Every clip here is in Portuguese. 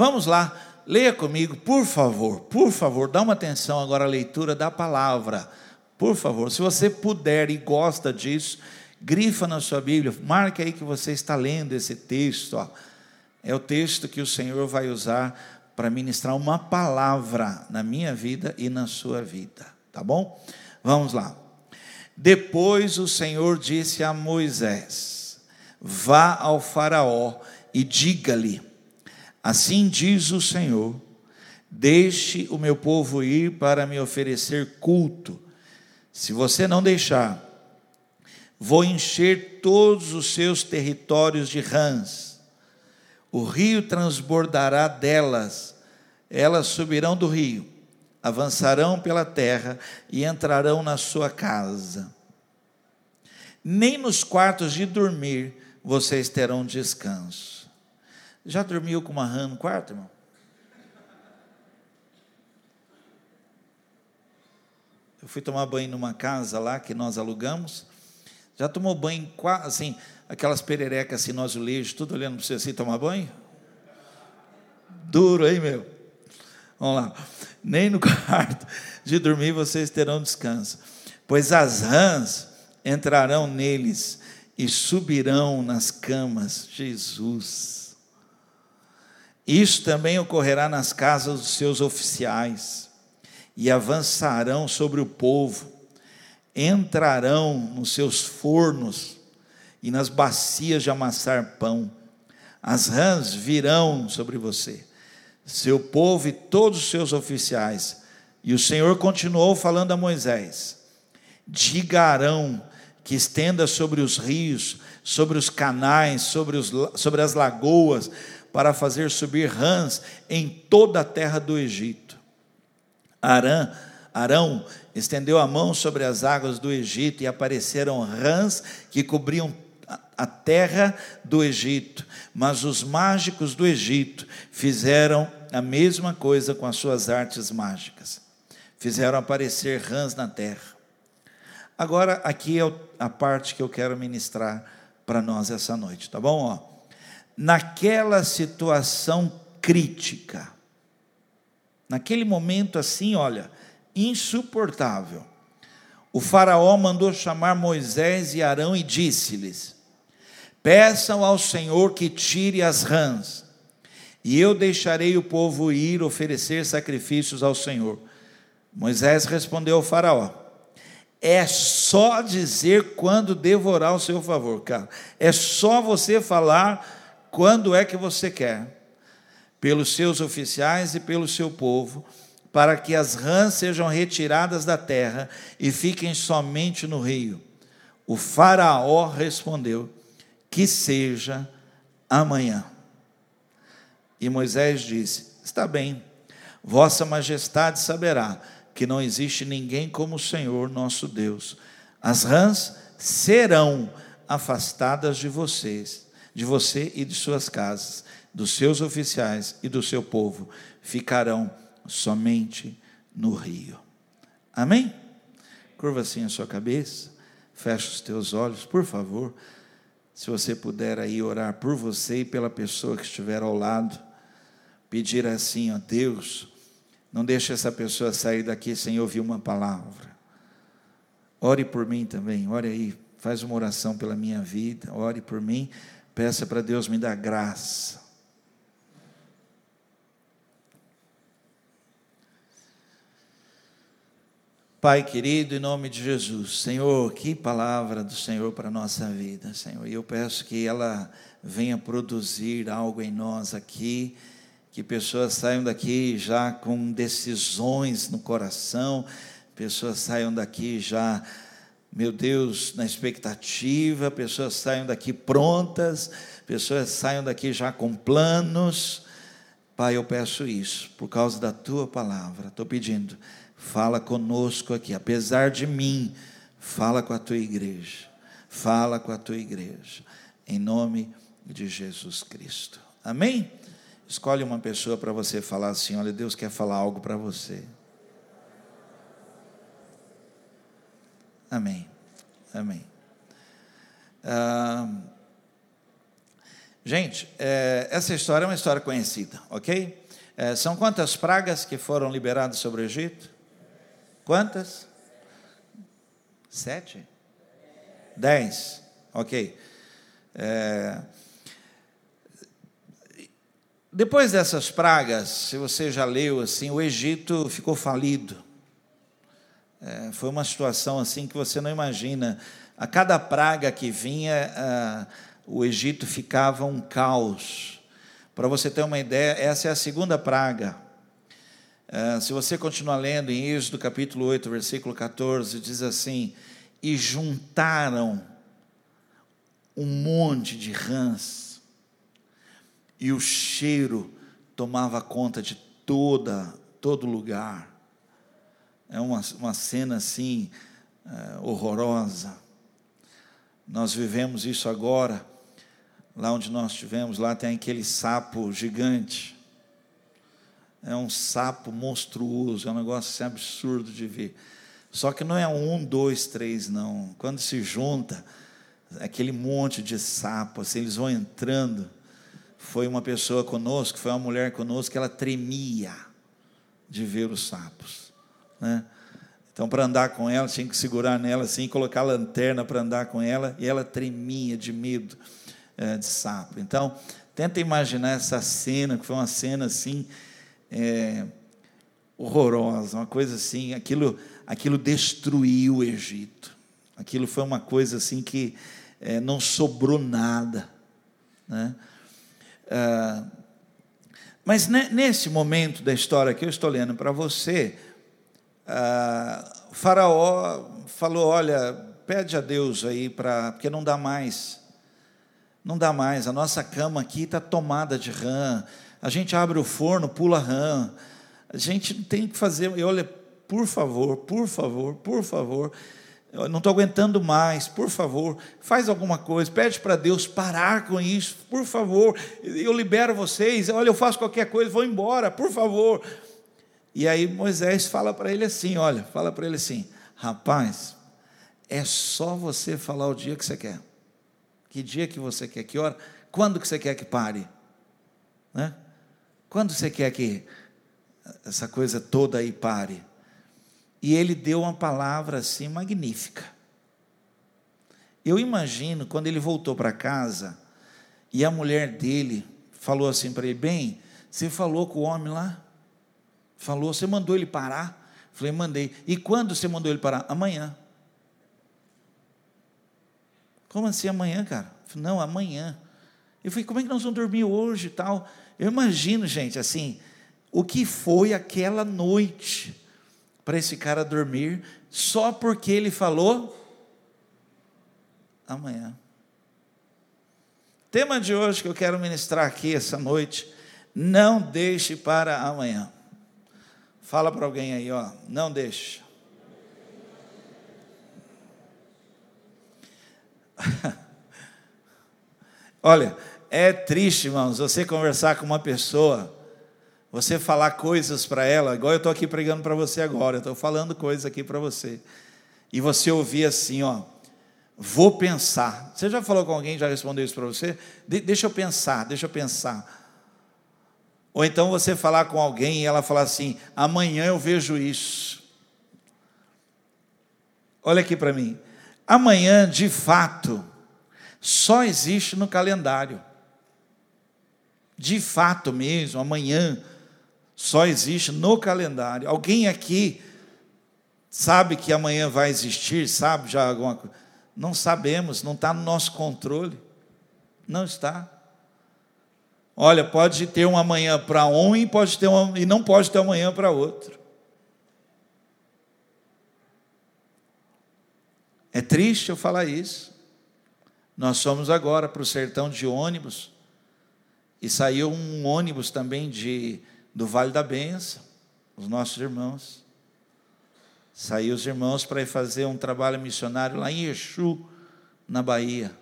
Vamos lá, leia comigo, por favor, por favor, dá uma atenção agora à leitura da palavra. Por favor, se você puder e gosta disso, grifa na sua Bíblia, marque aí que você está lendo esse texto. Ó. É o texto que o Senhor vai usar para ministrar uma palavra na minha vida e na sua vida, tá bom? Vamos lá. Depois o Senhor disse a Moisés: Vá ao Faraó e diga-lhe: Assim diz o Senhor: Deixe o meu povo ir para me oferecer culto. Se você não deixar, vou encher todos os seus territórios de rãs. O rio transbordará delas, elas subirão do rio, avançarão pela terra e entrarão na sua casa. Nem nos quartos de dormir vocês terão descanso. Já dormiu com uma rã no quarto, irmão? Eu fui tomar banho numa casa lá que nós alugamos. Já tomou banho, assim, aquelas pererecas assim no azulejo, tudo olhando para você assim, tomar banho? Duro, hein, meu? Vamos lá. Nem no quarto de dormir vocês terão descanso, pois as rãs entrarão neles e subirão nas camas. Jesus. Isso também ocorrerá nas casas dos seus oficiais, e avançarão sobre o povo entrarão nos seus fornos e nas bacias de amassar pão. As rãs virão sobre você, seu povo e todos os seus oficiais. E o Senhor continuou falando a Moisés: Digarão que estenda sobre os rios, sobre os canais, sobre, os, sobre as lagoas, para fazer subir rãs em toda a terra do Egito. Arã, Arão estendeu a mão sobre as águas do Egito e apareceram rãs que cobriam a terra do Egito. Mas os mágicos do Egito fizeram a mesma coisa com as suas artes mágicas. Fizeram aparecer rãs na terra. Agora, aqui é a parte que eu quero ministrar para nós essa noite, tá bom? Ó, naquela situação crítica, naquele momento assim, olha, insuportável. O Faraó mandou chamar Moisés e Arão e disse-lhes: Peçam ao Senhor que tire as rãs, e eu deixarei o povo ir oferecer sacrifícios ao Senhor. Moisés respondeu ao Faraó: É só dizer quando devorar o seu favor, cara. É só você falar quando é que você quer, pelos seus oficiais e pelo seu povo para que as rãs sejam retiradas da terra e fiquem somente no rio. O Faraó respondeu: Que seja amanhã. E Moisés disse: Está bem, Vossa Majestade saberá que não existe ninguém como o Senhor nosso Deus. As rãs serão afastadas de vocês, de você e de suas casas, dos seus oficiais e do seu povo. Ficarão somente no rio. Amém? Curva assim a sua cabeça, fecha os teus olhos, por favor. Se você puder aí orar por você e pela pessoa que estiver ao lado, pedir assim, ó Deus, não deixe essa pessoa sair daqui sem ouvir uma palavra. Ore por mim também, ore aí, faz uma oração pela minha vida, ore por mim, peça para Deus me dar graça Pai querido, em nome de Jesus, Senhor, que palavra do Senhor para a nossa vida, Senhor. E eu peço que ela venha produzir algo em nós aqui, que pessoas saiam daqui já com decisões no coração, pessoas saiam daqui já, meu Deus, na expectativa, pessoas saiam daqui prontas, pessoas saiam daqui já com planos. Pai, eu peço isso por causa da tua palavra, estou pedindo Fala conosco aqui, apesar de mim, fala com a tua igreja. Fala com a tua igreja. Em nome de Jesus Cristo. Amém? Escolhe uma pessoa para você falar assim: olha, Deus quer falar algo para você. Amém. Amém. Ah, Gente, é, essa história é uma história conhecida, ok? É, são quantas pragas que foram liberadas sobre o Egito? Quantas? Sete? Dez, ok. É, depois dessas pragas, se você já leu assim, o Egito ficou falido. É, foi uma situação assim que você não imagina. A cada praga que vinha, ah, o Egito ficava um caos. Para você ter uma ideia, essa é a segunda praga. Ah, se você continuar lendo em Êxodo capítulo 8, versículo 14, diz assim: E juntaram um monte de rãs e o cheiro tomava conta de toda todo lugar. É uma, uma cena assim é, horrorosa. Nós vivemos isso agora. Lá onde nós estivemos, lá tem aquele sapo gigante. É um sapo monstruoso, é um negócio assim, absurdo de ver. Só que não é um, dois, três, não. Quando se junta, aquele monte de sapo, assim, eles vão entrando foi uma pessoa conosco, foi uma mulher conosco, ela tremia de ver os sapos. Né? Então, para andar com ela, tinha que segurar nela assim, colocar lanterna para andar com ela, e ela tremia de medo é, de sapo. Então, tenta imaginar essa cena, que foi uma cena assim, é, horrorosa, uma coisa assim, aquilo, aquilo destruiu o Egito. Aquilo foi uma coisa assim que é, não sobrou nada. Né? Ah, mas nesse momento da história que eu estou lendo para você, o Faraó falou: Olha, pede a Deus aí, para porque não dá mais. Não dá mais, a nossa cama aqui está tomada de rã. A gente abre o forno, pula rã. A gente tem que fazer. E olha, por favor, por favor, por favor. Eu não estou aguentando mais, por favor, faz alguma coisa, pede para Deus parar com isso, por favor, eu libero vocês, olha, eu faço qualquer coisa, vou embora, por favor. E aí Moisés fala para ele assim: olha, fala para ele assim, rapaz, é só você falar o dia que você quer. Que dia que você quer, que hora, quando que você quer que pare? Né? Quando você quer que essa coisa toda aí pare? E ele deu uma palavra assim magnífica. Eu imagino quando ele voltou para casa e a mulher dele falou assim para ele: Bem, você falou com o homem lá? Falou, você mandou ele parar? Falei, mandei. E quando você mandou ele parar? Amanhã. Como assim amanhã, cara? Falei, não, amanhã. Eu falei, como é que nós vamos dormir hoje e tal? Eu imagino, gente, assim, o que foi aquela noite para esse cara dormir só porque ele falou amanhã. Tema de hoje que eu quero ministrar aqui essa noite, não deixe para amanhã. Fala para alguém aí, ó, não deixe. Olha, é triste, irmãos, você conversar com uma pessoa você falar coisas para ela, igual eu estou aqui pregando para você agora, eu estou falando coisas aqui para você. E você ouvir assim, ó, vou pensar. Você já falou com alguém, já respondeu isso para você? De deixa eu pensar, deixa eu pensar. Ou então você falar com alguém e ela falar assim: amanhã eu vejo isso. Olha aqui para mim. Amanhã, de fato, só existe no calendário. De fato mesmo, amanhã só existe no calendário. Alguém aqui sabe que amanhã vai existir? Sabe já alguma coisa? Não sabemos, não está no nosso controle. Não está. Olha, pode ter um amanhã para um e, pode ter um, e não pode ter um amanhã para outro. É triste eu falar isso. Nós fomos agora para o sertão de ônibus e saiu um ônibus também de do Vale da Benção, os nossos irmãos. Saiu os irmãos para ir fazer um trabalho missionário lá em Exu, na Bahia.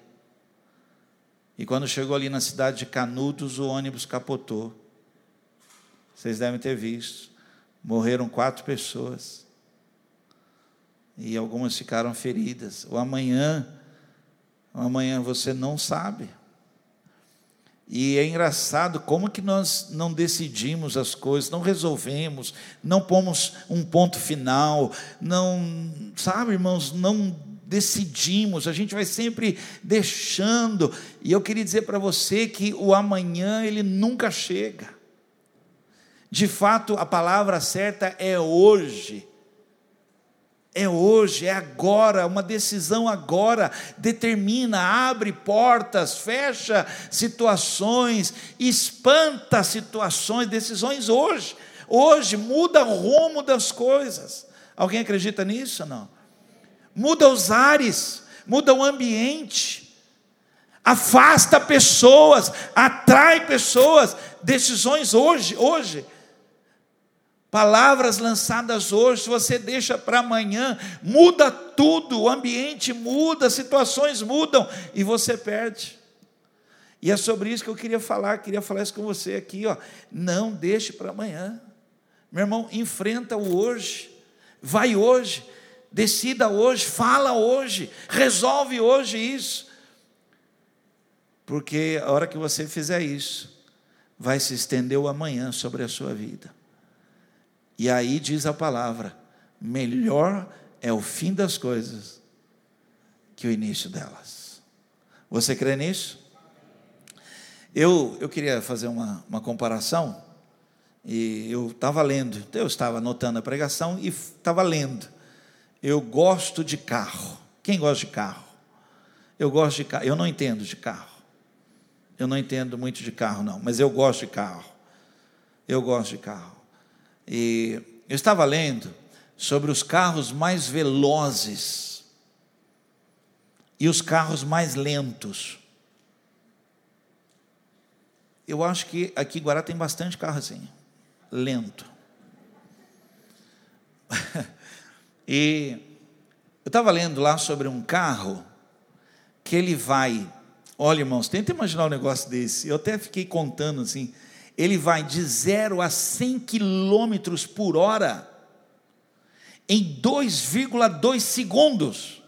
E quando chegou ali na cidade de Canudos, o ônibus capotou. Vocês devem ter visto. Morreram quatro pessoas. E algumas ficaram feridas. O amanhã, o amanhã você não sabe. E é engraçado como que nós não decidimos as coisas, não resolvemos, não pomos um ponto final, não, sabe, irmãos, não decidimos, a gente vai sempre deixando. E eu queria dizer para você que o amanhã ele nunca chega. De fato, a palavra certa é hoje. É hoje, é agora, uma decisão agora, determina, abre portas, fecha situações, espanta situações, decisões hoje. Hoje muda o rumo das coisas. Alguém acredita nisso ou não? Muda os ares, muda o ambiente, afasta pessoas, atrai pessoas, decisões hoje, hoje. Palavras lançadas hoje, você deixa para amanhã, muda tudo, o ambiente muda, situações mudam e você perde. E é sobre isso que eu queria falar, queria falar isso com você aqui, ó. Não deixe para amanhã. Meu irmão, enfrenta o hoje. Vai hoje, decida hoje, fala hoje, resolve hoje isso. Porque a hora que você fizer isso, vai se estender o amanhã sobre a sua vida. E aí diz a palavra: melhor é o fim das coisas que o início delas. Você crê nisso? Eu, eu queria fazer uma, uma comparação, e eu estava lendo, eu estava anotando a pregação e estava lendo. Eu gosto de carro. Quem gosta de carro? Eu gosto de carro. Eu não entendo de carro. Eu não entendo muito de carro, não, mas eu gosto de carro. Eu gosto de carro. E eu estava lendo sobre os carros mais velozes e os carros mais lentos. Eu acho que aqui em Guará tem bastante carro assim, lento. e eu estava lendo lá sobre um carro que ele vai. Olha, irmãos, tenta imaginar um negócio desse. Eu até fiquei contando assim ele vai de 0 a 100 quilômetros por hora em 2,2 segundos.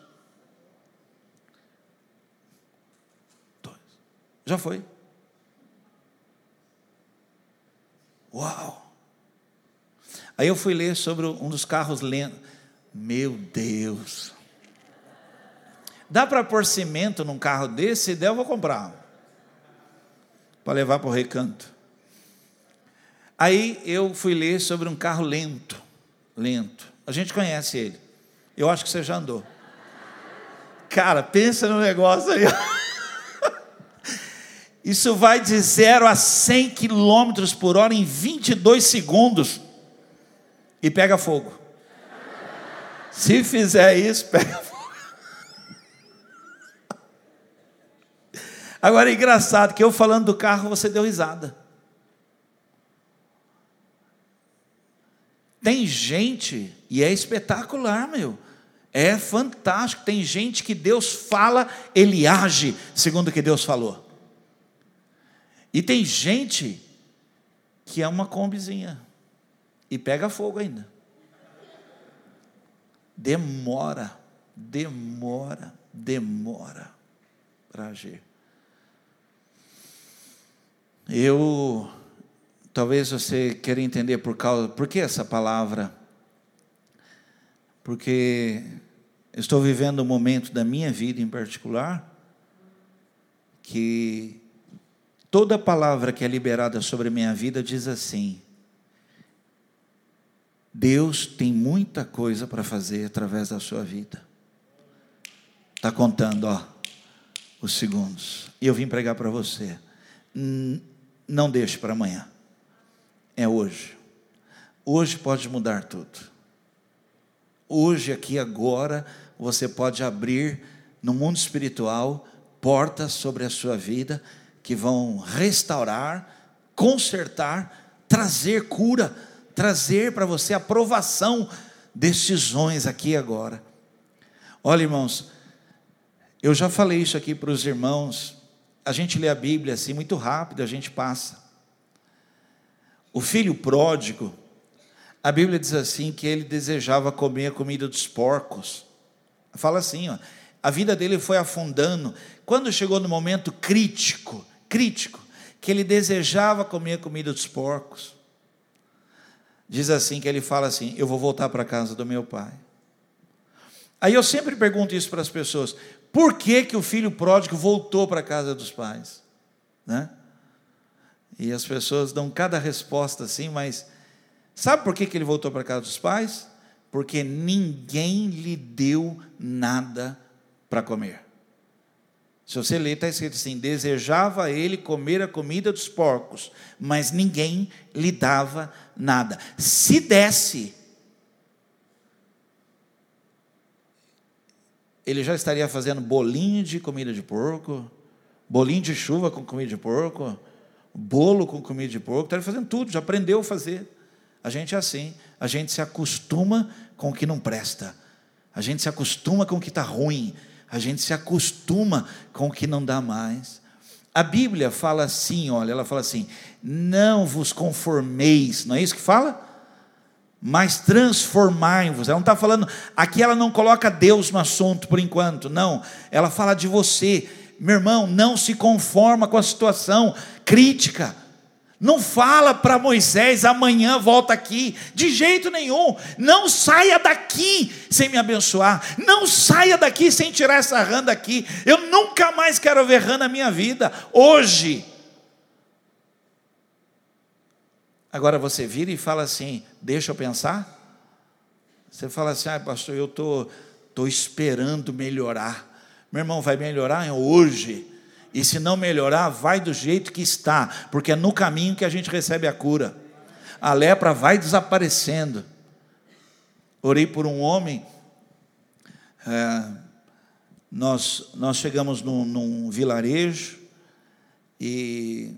Já foi. Uau! Aí eu fui ler sobre um dos carros lentos. Meu Deus! Dá para pôr cimento num carro desse? Se der, eu vou comprar. Para levar para o recanto. Aí eu fui ler sobre um carro lento, lento. A gente conhece ele. Eu acho que você já andou. Cara, pensa no negócio aí. Isso vai de 0 a 100 quilômetros por hora em 22 segundos. E pega fogo. Se fizer isso, pega fogo. Agora é engraçado que eu falando do carro, você deu risada. Tem gente, e é espetacular, meu. É fantástico. Tem gente que Deus fala, ele age segundo o que Deus falou. E tem gente que é uma combizinha e pega fogo ainda. Demora, demora, demora para agir. Eu Talvez você queira entender por causa, por que essa palavra? Porque estou vivendo um momento da minha vida em particular que toda palavra que é liberada sobre a minha vida diz assim: Deus tem muita coisa para fazer através da sua vida. Está contando, ó, os segundos. E eu vim pregar para você. Não deixe para amanhã é hoje. Hoje pode mudar tudo. Hoje, aqui, agora, você pode abrir no mundo espiritual portas sobre a sua vida que vão restaurar, consertar, trazer cura, trazer para você aprovação, decisões aqui agora. Olha, irmãos, eu já falei isso aqui para os irmãos. A gente lê a Bíblia assim muito rápido, a gente passa. O filho pródigo, a Bíblia diz assim que ele desejava comer a comida dos porcos. Fala assim, ó, a vida dele foi afundando. Quando chegou no momento crítico, crítico, que ele desejava comer a comida dos porcos. Diz assim que ele fala assim: "Eu vou voltar para a casa do meu pai". Aí eu sempre pergunto isso para as pessoas: por que, que o filho pródigo voltou para a casa dos pais? Né? E as pessoas dão cada resposta assim, mas sabe por que, que ele voltou para a casa dos pais? Porque ninguém lhe deu nada para comer. Se você ler, está escrito assim: desejava ele comer a comida dos porcos, mas ninguém lhe dava nada. Se desse, ele já estaria fazendo bolinho de comida de porco, bolinho de chuva com comida de porco, bolo com comida de porco, estaria fazendo tudo, já aprendeu a fazer. A gente é assim, a gente se acostuma com o que não presta, a gente se acostuma com o que está ruim, a gente se acostuma com o que não dá mais. A Bíblia fala assim, olha, ela fala assim: não vos conformeis, não é isso que fala? mas transformai-vos. Ela não está falando, aqui ela não coloca Deus no assunto por enquanto, não. Ela fala de você, meu irmão, não se conforma com a situação crítica. Não fala para Moisés, amanhã volta aqui, de jeito nenhum. Não saia daqui sem me abençoar. Não saia daqui sem tirar essa rã daqui. Eu nunca mais quero ver rã na minha vida. Hoje, Agora você vira e fala assim: deixa eu pensar. Você fala assim: ah, pastor, eu estou tô, tô esperando melhorar. Meu irmão, vai melhorar hoje. E se não melhorar, vai do jeito que está, porque é no caminho que a gente recebe a cura. A lepra vai desaparecendo. Orei por um homem. É, nós, nós chegamos num, num vilarejo e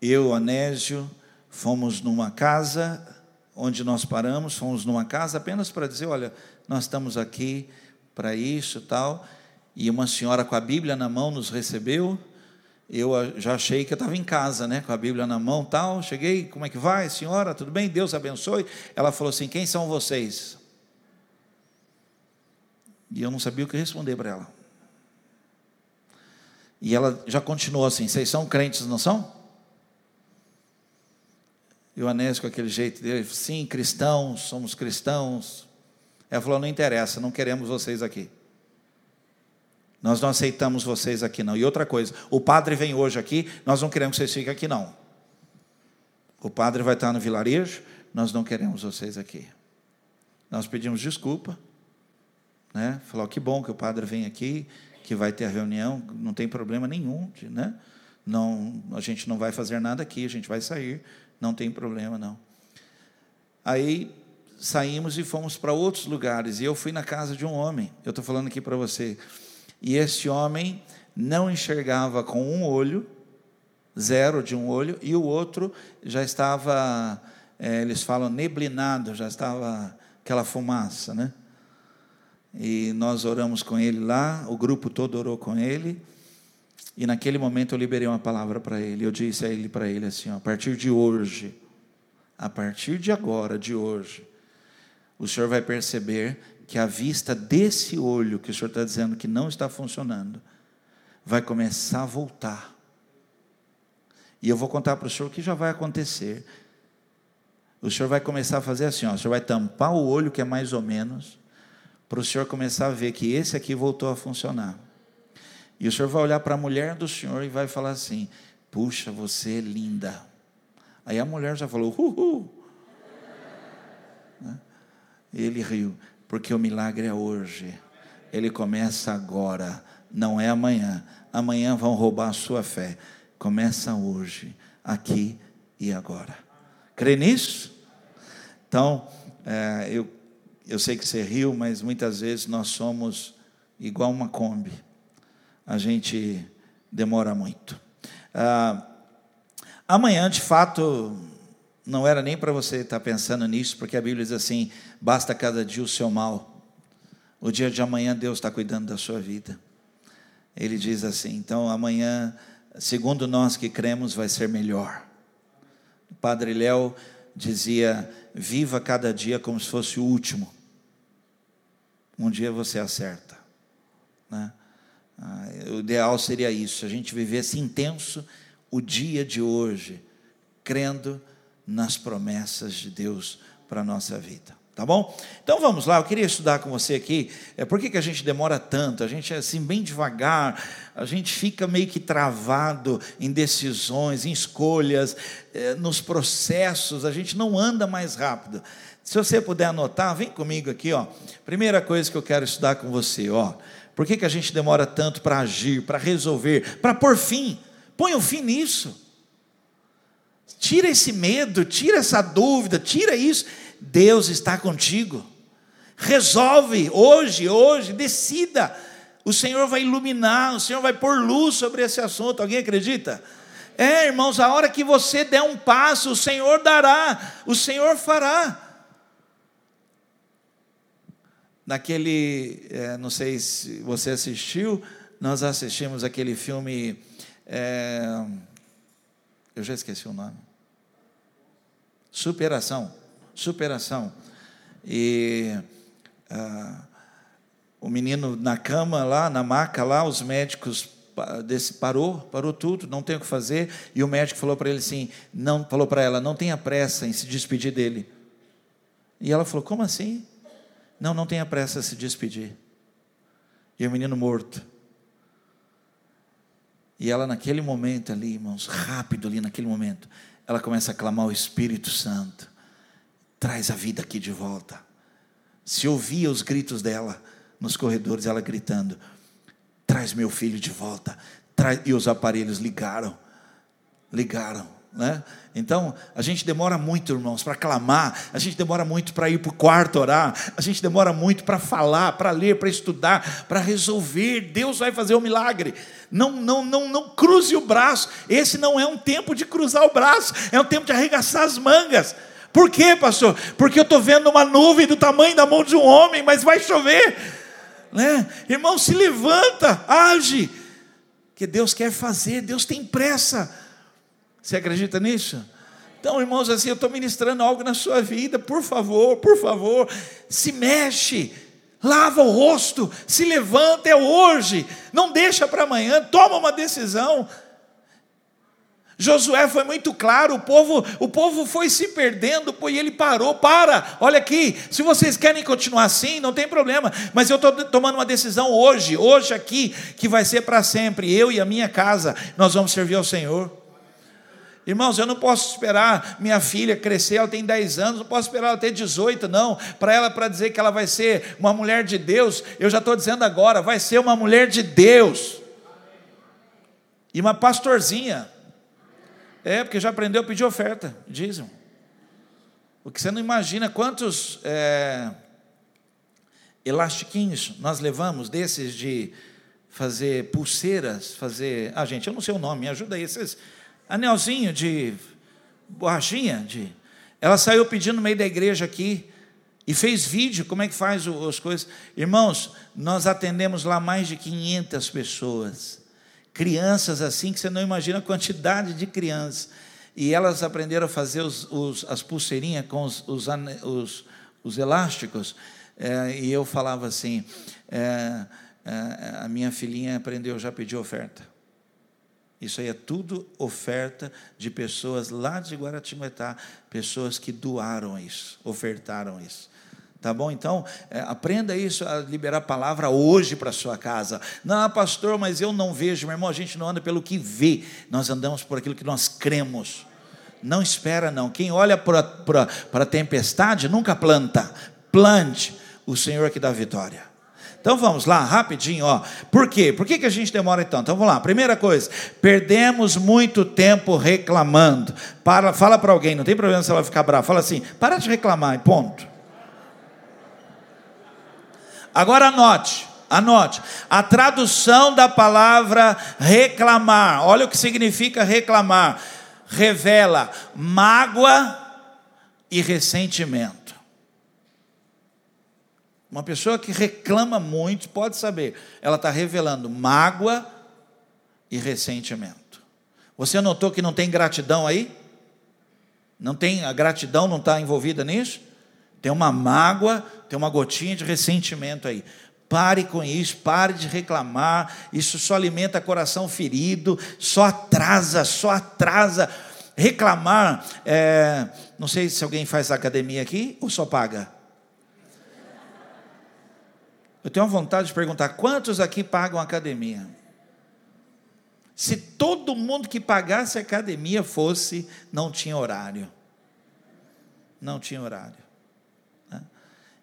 eu, Anésio, Fomos numa casa onde nós paramos, fomos numa casa apenas para dizer, olha, nós estamos aqui para isso, tal. E uma senhora com a Bíblia na mão nos recebeu. Eu já achei que eu estava em casa, né, com a Bíblia na mão, tal. Cheguei, como é que vai, senhora? Tudo bem? Deus abençoe. Ela falou assim: "Quem são vocês?" E eu não sabia o que responder para ela. E ela já continuou assim: "Vocês são crentes, não são?" E o Anésio, com aquele jeito dele, sim, cristãos, somos cristãos. Ela falou: não interessa, não queremos vocês aqui. Nós não aceitamos vocês aqui, não. E outra coisa, o padre vem hoje aqui, nós não queremos que vocês fiquem aqui, não. O padre vai estar no vilarejo, nós não queremos vocês aqui. Nós pedimos desculpa, né? Falou que bom que o padre vem aqui, que vai ter a reunião, não tem problema nenhum, né? Não, a gente não vai fazer nada aqui, a gente vai sair, não tem problema não. Aí saímos e fomos para outros lugares, e eu fui na casa de um homem, eu estou falando aqui para você, e esse homem não enxergava com um olho, zero de um olho, e o outro já estava, é, eles falam neblinado, já estava aquela fumaça, né? E nós oramos com ele lá, o grupo todo orou com ele, e naquele momento eu liberei uma palavra para ele. Eu disse a ele para ele assim: ó, a partir de hoje, a partir de agora, de hoje, o senhor vai perceber que a vista desse olho que o senhor está dizendo que não está funcionando, vai começar a voltar. E eu vou contar para o senhor o que já vai acontecer. O senhor vai começar a fazer assim: ó, o senhor vai tampar o olho, que é mais ou menos, para o senhor começar a ver que esse aqui voltou a funcionar. E o senhor vai olhar para a mulher do senhor e vai falar assim: Puxa, você é linda. Aí a mulher já falou: Uhul. Né? Ele riu, porque o milagre é hoje. Ele começa agora, não é amanhã. Amanhã vão roubar a sua fé. Começa hoje, aqui e agora. Crê nisso? Então, é, eu, eu sei que você riu, mas muitas vezes nós somos igual uma Kombi a gente demora muito. Ah, amanhã, de fato, não era nem para você estar pensando nisso, porque a Bíblia diz assim: basta cada dia o seu mal. O dia de amanhã Deus está cuidando da sua vida. Ele diz assim: então amanhã, segundo nós que cremos, vai ser melhor. O Padre Léo dizia: viva cada dia como se fosse o último. Um dia você acerta. Né? Ah, o ideal seria isso, a gente vivesse intenso o dia de hoje, crendo nas promessas de Deus para a nossa vida. Tá bom? Então vamos lá, eu queria estudar com você aqui. É, por que, que a gente demora tanto? A gente é assim, bem devagar, a gente fica meio que travado em decisões, em escolhas, é, nos processos, a gente não anda mais rápido. Se você puder anotar, vem comigo aqui, ó. Primeira coisa que eu quero estudar com você, ó. Por que, que a gente demora tanto para agir, para resolver, para pôr fim? Põe um fim nisso. Tira esse medo, tira essa dúvida, tira isso Deus está contigo. Resolve hoje, hoje, decida. O Senhor vai iluminar, o Senhor vai pôr luz sobre esse assunto. Alguém acredita? É, irmãos, a hora que você der um passo, o Senhor dará, o Senhor fará. Naquele, é, não sei se você assistiu, nós assistimos aquele filme, é, eu já esqueci o nome. Superação superação. E ah, o menino na cama lá, na maca lá, os médicos desse parou, parou tudo, não tem o que fazer, e o médico falou para ele assim, não, falou para ela, não tenha pressa em se despedir dele. E ela falou: "Como assim?" Não, não tenha pressa em se despedir. E o menino morto. E ela naquele momento ali, irmãos, rápido ali naquele momento, ela começa a clamar o Espírito Santo traz a vida aqui de volta. Se ouvia os gritos dela nos corredores, ela gritando: traz meu filho de volta. E os aparelhos ligaram, ligaram, né? Então, a gente demora muito, irmãos, para clamar, a gente demora muito para ir para o quarto orar, a gente demora muito para falar, para ler, para estudar, para resolver. Deus vai fazer o um milagre. Não, não, não, não cruze o braço. Esse não é um tempo de cruzar o braço, é um tempo de arregaçar as mangas. Por quê, pastor? Porque eu estou vendo uma nuvem do tamanho da mão de um homem, mas vai chover. Né? Irmão, se levanta, age. Que Deus quer fazer, Deus tem pressa. Você acredita nisso? Então, irmãos, assim, eu estou ministrando algo na sua vida, por favor, por favor, se mexe, lava o rosto, se levanta, é hoje, não deixa para amanhã, toma uma decisão. Josué foi muito claro, o povo, o povo foi se perdendo, e ele parou, para, olha aqui, se vocês querem continuar assim, não tem problema, mas eu estou tomando uma decisão hoje, hoje aqui, que vai ser para sempre, eu e a minha casa, nós vamos servir ao Senhor. Irmãos, eu não posso esperar minha filha crescer, ela tem 10 anos, não posso esperar ela ter 18, não, para ela, para dizer que ela vai ser uma mulher de Deus, eu já estou dizendo agora, vai ser uma mulher de Deus, e uma pastorzinha, é, porque já aprendeu a pedir oferta, dízimo. O que você não imagina quantos é, elastiquinhos nós levamos desses de fazer pulseiras, fazer. Ah, gente, eu não sei o nome, me ajuda aí. Esses anelzinho de borrachinha. De... Ela saiu pedindo no meio da igreja aqui e fez vídeo, como é que faz as coisas. Irmãos, nós atendemos lá mais de 500 pessoas crianças assim, que você não imagina a quantidade de crianças. E elas aprenderam a fazer os, os, as pulseirinhas com os, os, os elásticos. É, e eu falava assim: é, é, a minha filhinha aprendeu já a pedir oferta. Isso aí é tudo oferta de pessoas lá de Guaratinguetá, pessoas que doaram isso, ofertaram isso. Tá bom? Então, é, aprenda isso, a liberar a palavra hoje para sua casa. Não, pastor, mas eu não vejo, meu irmão, a gente não anda pelo que vê, nós andamos por aquilo que nós cremos. Não espera, não. Quem olha para a tempestade nunca planta. Plante o Senhor que dá vitória. Então vamos lá, rapidinho, ó. Por quê? Por que, que a gente demora então? Então vamos lá. Primeira coisa, perdemos muito tempo reclamando. Para, fala para alguém, não tem problema se ela ficar brava. Fala assim, para de reclamar e ponto. Agora anote, anote. A tradução da palavra reclamar, olha o que significa reclamar. Revela mágoa e ressentimento. Uma pessoa que reclama muito, pode saber, ela está revelando mágoa e ressentimento. Você notou que não tem gratidão aí? Não tem, a gratidão não está envolvida nisso? Tem uma mágoa, tem uma gotinha de ressentimento aí. Pare com isso, pare de reclamar. Isso só alimenta coração ferido, só atrasa, só atrasa. Reclamar, é, não sei se alguém faz academia aqui ou só paga. Eu tenho vontade de perguntar: quantos aqui pagam academia? Se todo mundo que pagasse academia fosse, não tinha horário. Não tinha horário. Né?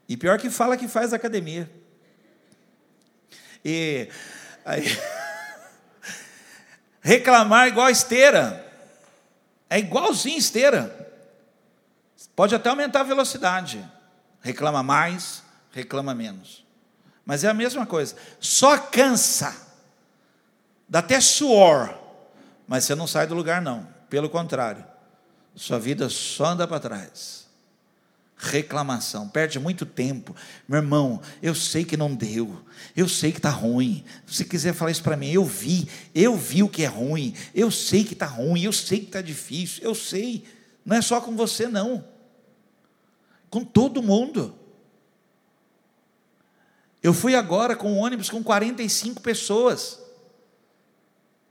E pior que fala que faz academia. E aí, reclamar igual esteira. É igualzinho esteira. Pode até aumentar a velocidade. Reclama mais, reclama menos. Mas é a mesma coisa. Só cansa. Dá até suor. Mas você não sai do lugar, não. Pelo contrário. Sua vida só anda para trás reclamação, perde muito tempo. Meu irmão, eu sei que não deu, eu sei que está ruim. Se você quiser falar isso para mim, eu vi, eu vi o que é ruim, eu sei que está ruim, eu sei que está difícil, eu sei. Não é só com você, não, com todo mundo. Eu fui agora com um ônibus com 45 pessoas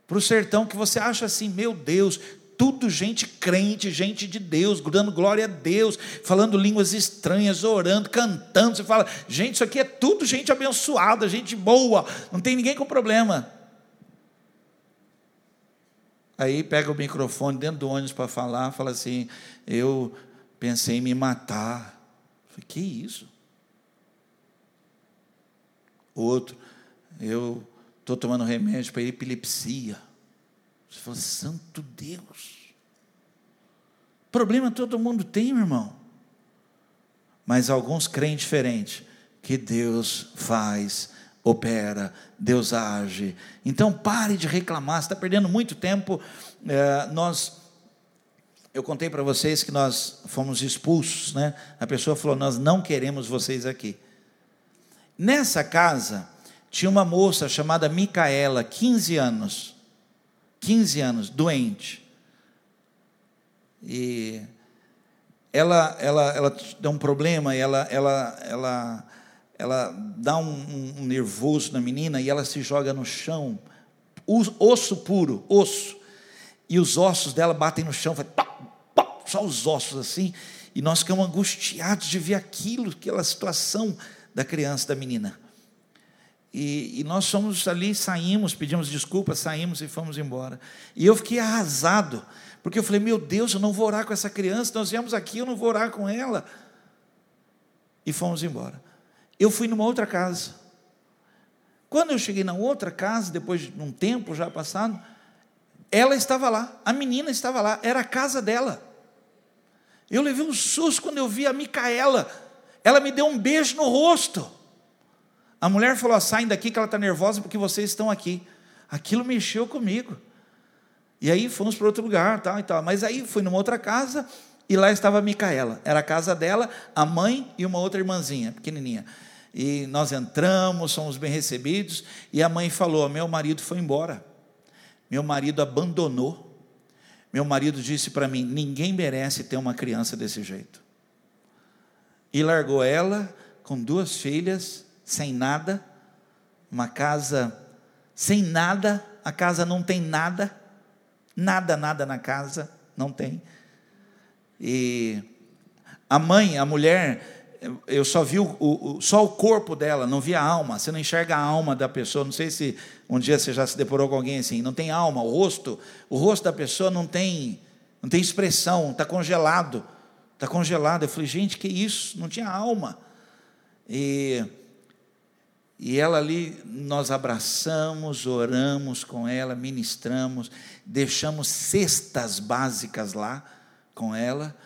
para o sertão que você acha assim, meu Deus, tudo gente crente, gente de Deus, dando glória a Deus, falando línguas estranhas, orando, cantando. Você fala, gente, isso aqui é tudo gente abençoada, gente boa, não tem ninguém com problema. Aí pega o microfone dentro do ônibus para falar, fala assim: Eu pensei em me matar. Eu falei, que isso? Outro, eu estou tomando remédio para epilepsia. Você fala, Santo Deus. Problema todo mundo tem, meu irmão. Mas alguns creem diferente, que Deus faz, opera, Deus age. Então pare de reclamar, você está perdendo muito tempo. É, nós, eu contei para vocês que nós fomos expulsos, né? A pessoa falou: Nós não queremos vocês aqui. Nessa casa, tinha uma moça chamada Micaela, 15 anos. 15 anos, doente. E ela, ela, ela dá um problema, ela, ela, ela, ela dá um, um nervoso na menina e ela se joga no chão, osso puro, osso. E os ossos dela batem no chão, faz só os ossos assim. E nós ficamos angustiados de ver aquilo, aquela situação da criança, da menina. E, e, nós fomos ali, saímos, pedimos desculpas, saímos e fomos embora. E eu fiquei arrasado, porque eu falei: Meu Deus, eu não vou orar com essa criança, nós viemos aqui, eu não vou orar com ela. E fomos embora. Eu fui numa outra casa. Quando eu cheguei na outra casa, depois de um tempo já passado, ela estava lá, a menina estava lá, era a casa dela. Eu levei um susto quando eu vi a Micaela. Ela me deu um beijo no rosto. A mulher falou: saem daqui que ela está nervosa porque vocês estão aqui. Aquilo mexeu comigo. E aí fomos para outro lugar, tal e tal. Mas aí fui numa outra casa e lá estava a Micaela. Era a casa dela, a mãe e uma outra irmãzinha, pequenininha. E nós entramos, somos bem recebidos. E a mãe falou: Meu marido foi embora. Meu marido abandonou. Meu marido disse para mim: Ninguém merece ter uma criança desse jeito. E largou ela com duas filhas sem nada, uma casa sem nada, a casa não tem nada, nada, nada na casa, não tem. E a mãe, a mulher, eu só vi o, o, só o corpo dela, não vi a alma. Você não enxerga a alma da pessoa. Não sei se um dia você já se deporou com alguém assim. Não tem alma, o rosto, o rosto da pessoa não tem, não tem expressão, está congelado, está congelado. Eu falei, gente, que isso? Não tinha alma. E e ela ali, nós abraçamos, oramos com ela, ministramos, deixamos cestas básicas lá com ela.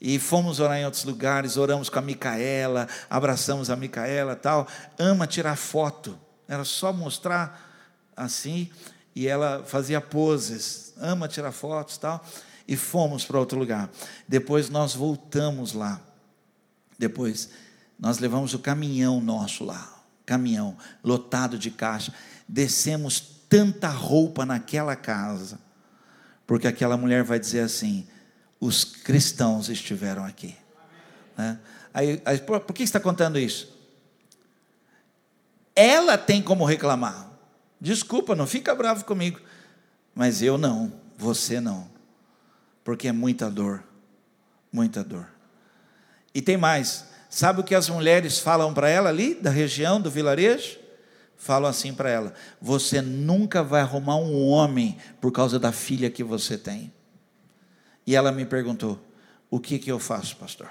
E fomos orar em outros lugares, oramos com a Micaela, abraçamos a Micaela tal. Ama tirar foto. Era só mostrar assim, e ela fazia poses, ama tirar fotos tal. E fomos para outro lugar. Depois nós voltamos lá. Depois nós levamos o caminhão nosso lá caminhão lotado de caixa, descemos tanta roupa naquela casa, porque aquela mulher vai dizer assim: os cristãos estiveram aqui. Né? Aí, aí, por, por que está contando isso? ela tem como reclamar. Desculpa, não fica bravo comigo. Mas eu não, você não. Porque é muita dor. Muita dor. E tem mais. Sabe o que as mulheres falam para ela ali, da região, do vilarejo? Falam assim para ela: Você nunca vai arrumar um homem por causa da filha que você tem. E ela me perguntou: O que, que eu faço, pastor?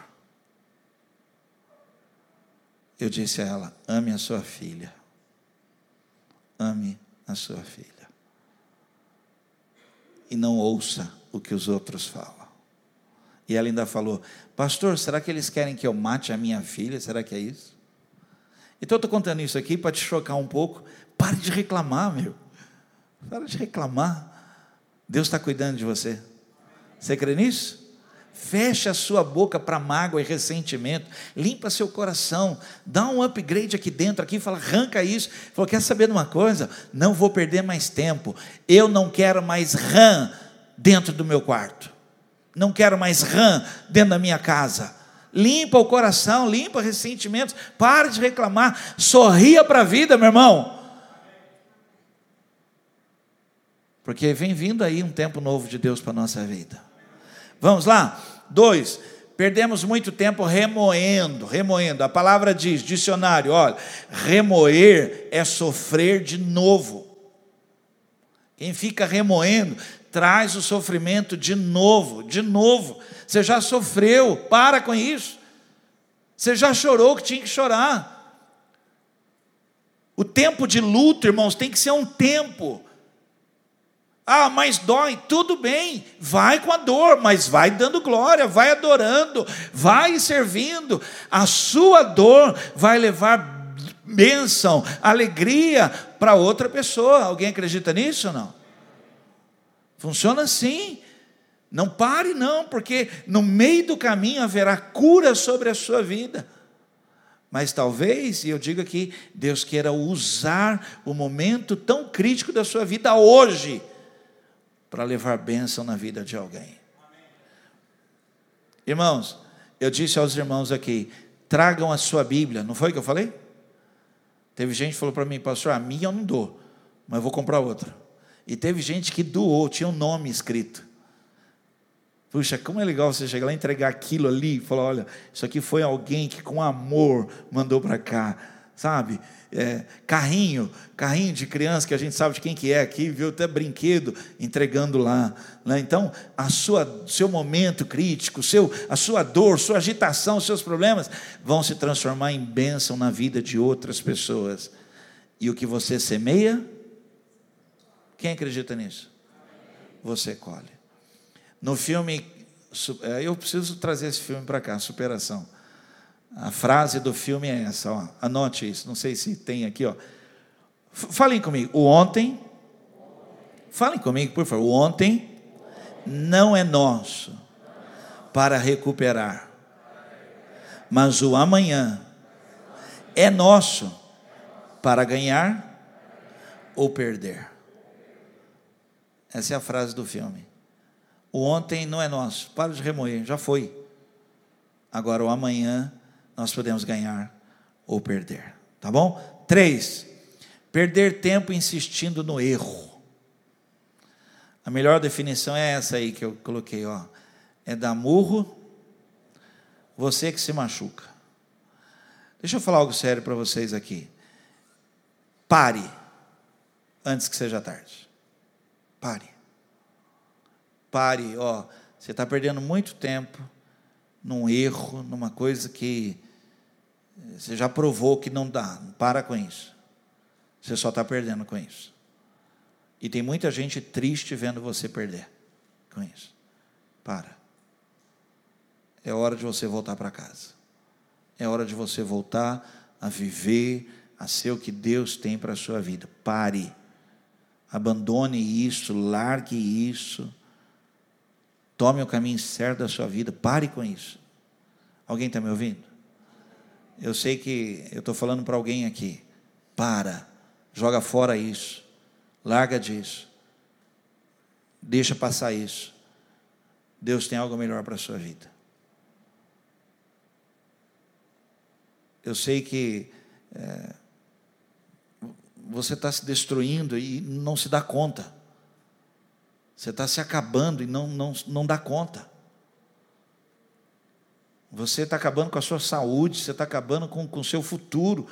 Eu disse a ela: Ame a sua filha. Ame a sua filha. E não ouça o que os outros falam. E ela ainda falou: Pastor, será que eles querem que eu mate a minha filha? Será que é isso? Então eu estou contando isso aqui para te chocar um pouco. Pare de reclamar, meu. Para de reclamar. Deus está cuidando de você. Você crê nisso? Feche a sua boca para mágoa e ressentimento. Limpa seu coração. Dá um upgrade aqui dentro, aqui, fala, arranca isso. Falou, quer saber de uma coisa? Não vou perder mais tempo. Eu não quero mais rã dentro do meu quarto. Não quero mais rã dentro da minha casa. Limpa o coração, limpa ressentimentos. Pare de reclamar. Sorria para a vida, meu irmão. Porque vem vindo aí um tempo novo de Deus para a nossa vida. Vamos lá? Dois, perdemos muito tempo remoendo, remoendo. A palavra diz, dicionário, olha, remoer é sofrer de novo. Quem fica remoendo traz o sofrimento de novo, de novo. Você já sofreu, para com isso. Você já chorou que tinha que chorar. O tempo de luto, irmãos, tem que ser um tempo ah, mas dói, tudo bem, vai com a dor, mas vai dando glória, vai adorando, vai servindo. A sua dor vai levar bênção, alegria para outra pessoa. Alguém acredita nisso ou não? Funciona assim. Não pare, não, porque no meio do caminho haverá cura sobre a sua vida. Mas talvez, e eu digo aqui, Deus queira usar o momento tão crítico da sua vida hoje para levar bênção na vida de alguém. Irmãos, eu disse aos irmãos aqui: tragam a sua Bíblia, não foi o que eu falei? Teve gente que falou para mim, pastor, a minha eu não dou, mas eu vou comprar outra. E teve gente que doou, tinha um nome escrito. Puxa, como é legal você chegar lá e entregar aquilo ali e falar: olha, isso aqui foi alguém que com amor mandou para cá, sabe? é, carrinho, carrinho de criança que a gente sabe de quem que é aqui, viu até brinquedo entregando lá. Né? Então, a sua, seu momento crítico, seu, a sua dor, sua agitação, seus problemas vão se transformar em bênção na vida de outras pessoas. E o que você semeia, quem acredita nisso? Você colhe. No filme, é, eu preciso trazer esse filme para cá, Superação. A frase do filme é essa, ó. anote isso, não sei se tem aqui. Ó. Falem comigo, o ontem, falem comigo, por favor, o ontem não é nosso para recuperar, mas o amanhã é nosso para ganhar ou perder. Essa é a frase do filme. O ontem não é nosso, para de remoer, já foi. Agora o amanhã nós podemos ganhar ou perder. Tá bom? Três, perder tempo insistindo no erro. A melhor definição é essa aí que eu coloquei, ó. É dar murro, você que se machuca. Deixa eu falar algo sério para vocês aqui. Pare antes que seja tarde. Pare. Pare, ó. Você está perdendo muito tempo num erro, numa coisa que você já provou que não dá. Para com isso. Você só está perdendo com isso. E tem muita gente triste vendo você perder com isso. Para. É hora de você voltar para casa. É hora de você voltar a viver, a ser o que Deus tem para a sua vida. Pare. Abandone isso, largue isso. Tome o caminho certo da sua vida. Pare com isso. Alguém está me ouvindo? Eu sei que eu estou falando para alguém aqui. Para, joga fora isso, larga disso, deixa passar isso. Deus tem algo melhor para a sua vida. Eu sei que é, você está se destruindo e não se dá conta. Você está se acabando e não, não, não dá conta. Você está acabando com a sua saúde, você está acabando com o seu futuro.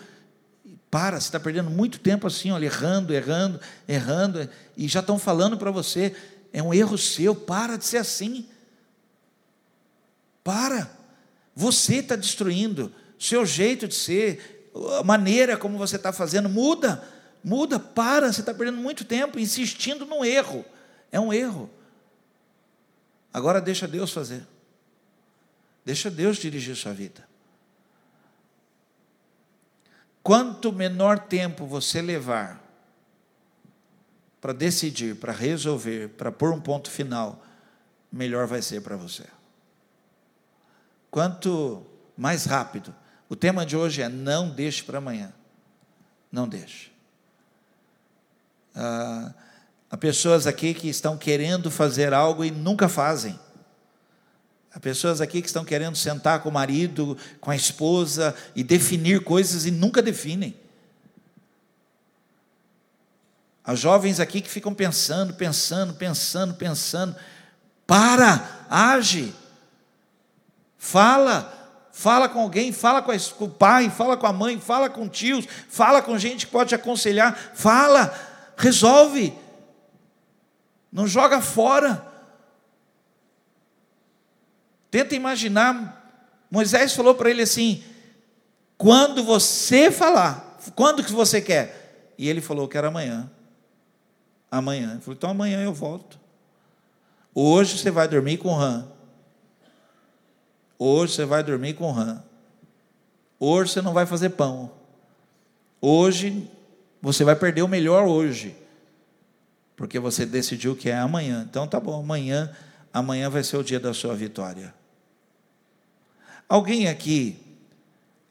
Para, você está perdendo muito tempo assim, olha, errando, errando, errando, e já estão falando para você, é um erro seu, para de ser assim. Para. Você está destruindo, seu jeito de ser, a maneira como você está fazendo, muda, muda, para, você está perdendo muito tempo insistindo no erro. É um erro. Agora deixa Deus fazer. Deixa Deus dirigir sua vida. Quanto menor tempo você levar para decidir, para resolver, para pôr um ponto final, melhor vai ser para você. Quanto mais rápido. O tema de hoje é não deixe para amanhã. Não deixe. Ah, há pessoas aqui que estão querendo fazer algo e nunca fazem. Há pessoas aqui que estão querendo sentar com o marido, com a esposa e definir coisas e nunca definem. Há jovens aqui que ficam pensando, pensando, pensando, pensando. Para, age. Fala, fala com alguém, fala com, o pai, fala com a mãe, fala com tios, fala com gente que pode te aconselhar. Fala, resolve. Não joga fora. Tenta imaginar, Moisés falou para ele assim: quando você falar, quando que você quer? E ele falou: quero amanhã. Amanhã. Ele falou: então amanhã eu volto. Hoje você vai dormir com rã. Hoje você vai dormir com rã. Hoje você não vai fazer pão. Hoje você vai perder o melhor hoje. Porque você decidiu que é amanhã. Então tá bom, amanhã, amanhã vai ser o dia da sua vitória. Alguém aqui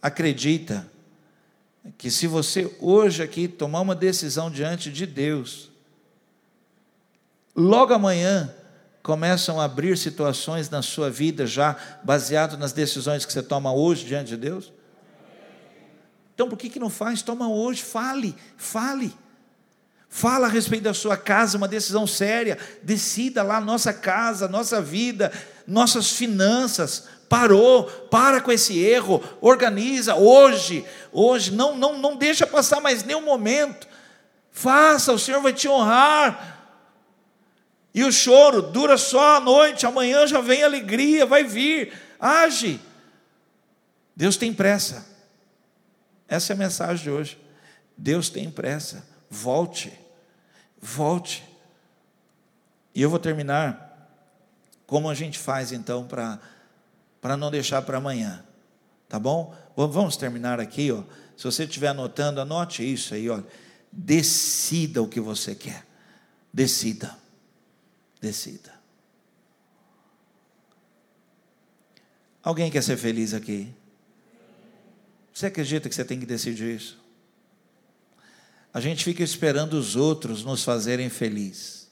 acredita que se você hoje aqui tomar uma decisão diante de Deus, logo amanhã começam a abrir situações na sua vida já baseado nas decisões que você toma hoje diante de Deus? Então por que, que não faz? Toma hoje, fale, fale. Fala a respeito da sua casa, uma decisão séria. Decida lá nossa casa, nossa vida, nossas finanças parou, para com esse erro, organiza hoje, hoje, não, não, não deixa passar mais nenhum momento, faça, o Senhor vai te honrar. E o choro dura só a noite, amanhã já vem alegria, vai vir, age. Deus tem pressa. Essa é a mensagem de hoje. Deus tem pressa. Volte, volte. E eu vou terminar como a gente faz então para para não deixar para amanhã. Tá bom? Vamos terminar aqui, ó. Se você estiver anotando, anote isso aí, ó. Decida o que você quer. Decida. Decida. Alguém quer ser feliz aqui? Você acredita que você tem que decidir isso? A gente fica esperando os outros nos fazerem feliz.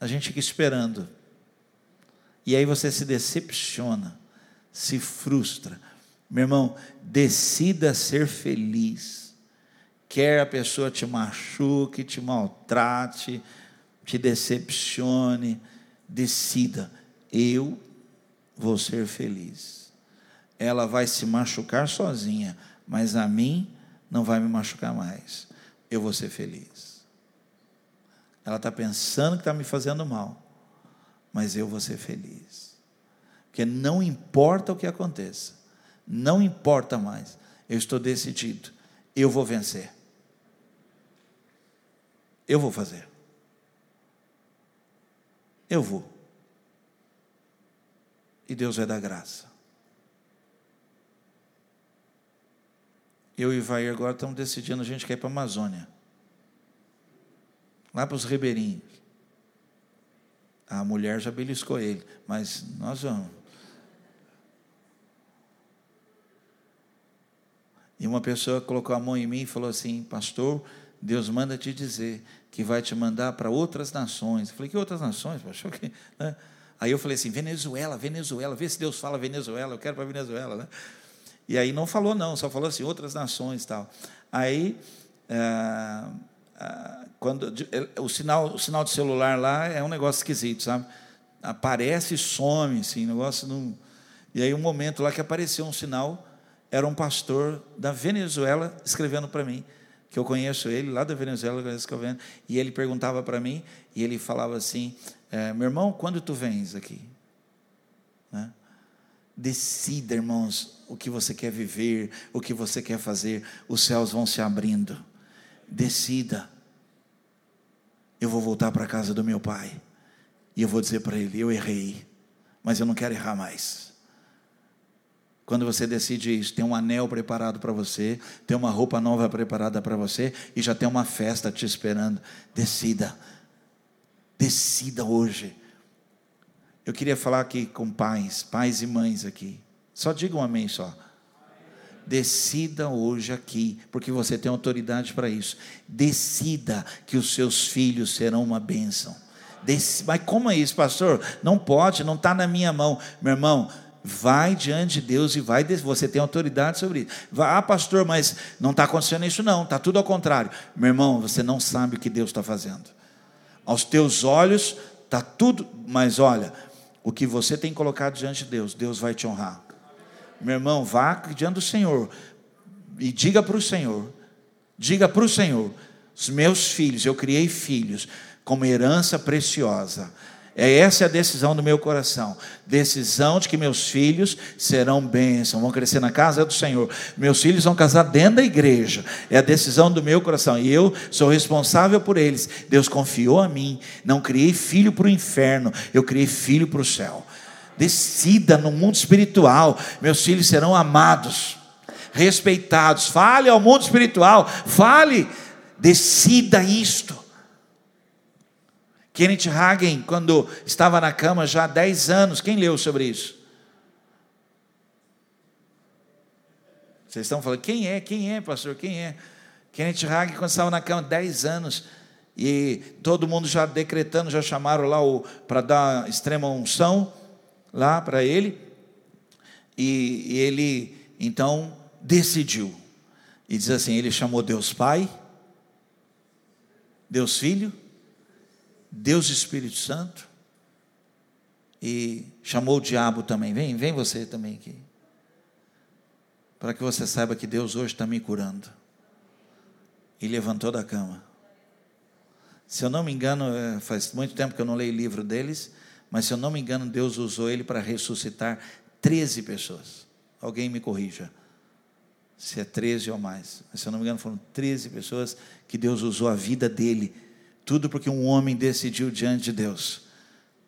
A gente fica esperando. E aí você se decepciona, se frustra. Meu irmão, decida ser feliz. Quer a pessoa te machuque, te maltrate, te decepcione, decida, eu vou ser feliz. Ela vai se machucar sozinha, mas a mim não vai me machucar mais. Eu vou ser feliz. Ela está pensando que está me fazendo mal mas eu vou ser feliz. Porque não importa o que aconteça, não importa mais, eu estou decidido, eu vou vencer. Eu vou fazer. Eu vou. E Deus vai dar graça. Eu e Vai agora estamos decidindo, a gente quer ir para a Amazônia. Lá para os ribeirinhos. A mulher já beliscou ele, mas nós vamos. E uma pessoa colocou a mão em mim e falou assim: Pastor, Deus manda te dizer que vai te mandar para outras nações. Eu falei: Que outras nações? Pastor? Que, né? Aí eu falei assim: Venezuela, Venezuela, vê se Deus fala Venezuela, eu quero para Venezuela. Né? E aí não falou, não, só falou assim: outras nações tal. Aí é, quando o sinal, o sinal de celular lá é um negócio esquisito, sabe? Aparece e some, assim, negócio não. E aí um momento lá que apareceu um sinal, era um pastor da Venezuela escrevendo para mim, que eu conheço ele lá da Venezuela escrevendo, e ele perguntava para mim e ele falava assim: é, meu irmão, quando tu vens aqui? Né? Decida, irmãos, o que você quer viver, o que você quer fazer, os céus vão se abrindo. Decida. Eu vou voltar para a casa do meu pai e eu vou dizer para ele: eu errei, mas eu não quero errar mais. Quando você decide isso, tem um anel preparado para você, tem uma roupa nova preparada para você e já tem uma festa te esperando. Decida. Decida hoje. Eu queria falar aqui com pais, pais e mães aqui. Só diga um amém só. Decida hoje aqui, porque você tem autoridade para isso. Decida que os seus filhos serão uma bênção. Mas como é isso, pastor? Não pode, não está na minha mão. Meu irmão, vai diante de Deus e vai, você tem autoridade sobre isso. Ah, pastor, mas não está acontecendo isso, não, está tudo ao contrário. Meu irmão, você não sabe o que Deus está fazendo. Aos teus olhos está tudo, mas olha, o que você tem colocado diante de Deus, Deus vai te honrar. Meu irmão, vá diante do Senhor e diga para o Senhor, diga para o Senhor, os meus filhos, eu criei filhos como herança preciosa. É essa a decisão do meu coração. Decisão de que meus filhos serão bênçãos, vão crescer na casa do Senhor. Meus filhos vão casar dentro da igreja. É a decisão do meu coração. E eu sou responsável por eles. Deus confiou a mim. Não criei filho para o inferno, eu criei filho para o céu. Decida no mundo espiritual. Meus filhos serão amados, respeitados. Fale ao mundo espiritual. Fale. Decida isto. Kenneth Hagen, quando estava na cama já há 10 anos, quem leu sobre isso? Vocês estão falando, quem é? Quem é, pastor? Quem é? Kenneth Hagen, quando estava na cama, 10 anos, e todo mundo já decretando, já chamaram lá para dar extrema unção lá para ele, e, ele então decidiu, e diz assim: ele chamou Deus Pai, Deus Filho Deus Espírito Santo, e chamou o diabo também. Vem, vem você também aqui. Para que você saiba que Deus hoje está me curando. E levantou da cama. Se eu não me engano, é, faz muito tempo que eu não leio livro deles, mas se eu não me engano, Deus usou ele para ressuscitar 13 pessoas. Alguém me corrija. Se é 13 ou mais. Mas se eu não me engano, foram 13 pessoas que Deus usou a vida dele tudo porque um homem decidiu diante de Deus.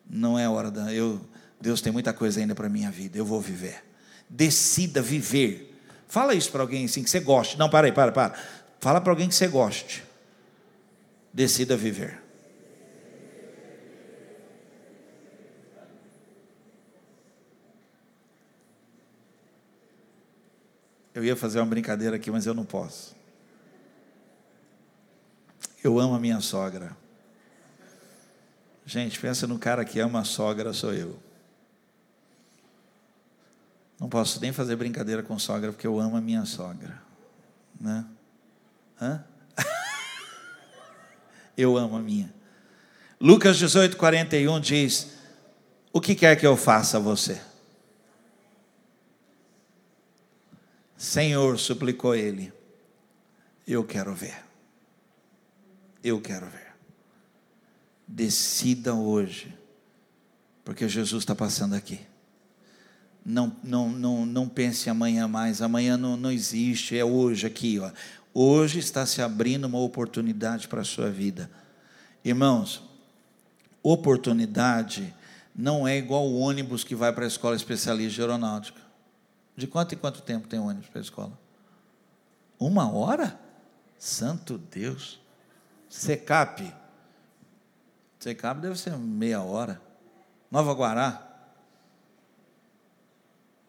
Não é hora da eu Deus tem muita coisa ainda para minha vida. Eu vou viver. Decida viver. Fala isso para alguém assim que você goste. Não, para aí, para, para. Fala para alguém que você goste. Decida viver. Eu ia fazer uma brincadeira aqui, mas eu não posso. Eu amo a minha sogra. Gente, pensa no cara que ama a sogra, sou eu. Não posso nem fazer brincadeira com sogra, porque eu amo a minha sogra. Né? Hã? eu amo a minha. Lucas 18, 41 diz: O que quer que eu faça a você? Senhor, suplicou ele, eu quero ver. Eu quero ver. Decida hoje, porque Jesus está passando aqui. Não, não, não, não pense amanhã mais, amanhã não, não existe, é hoje aqui. Ó. Hoje está se abrindo uma oportunidade para a sua vida. Irmãos, oportunidade não é igual o ônibus que vai para a escola especialista de aeronáutica. De quanto em quanto tempo tem ônibus para a escola? Uma hora? Santo Deus. Secap. Secap deve ser meia hora. Nova Guará.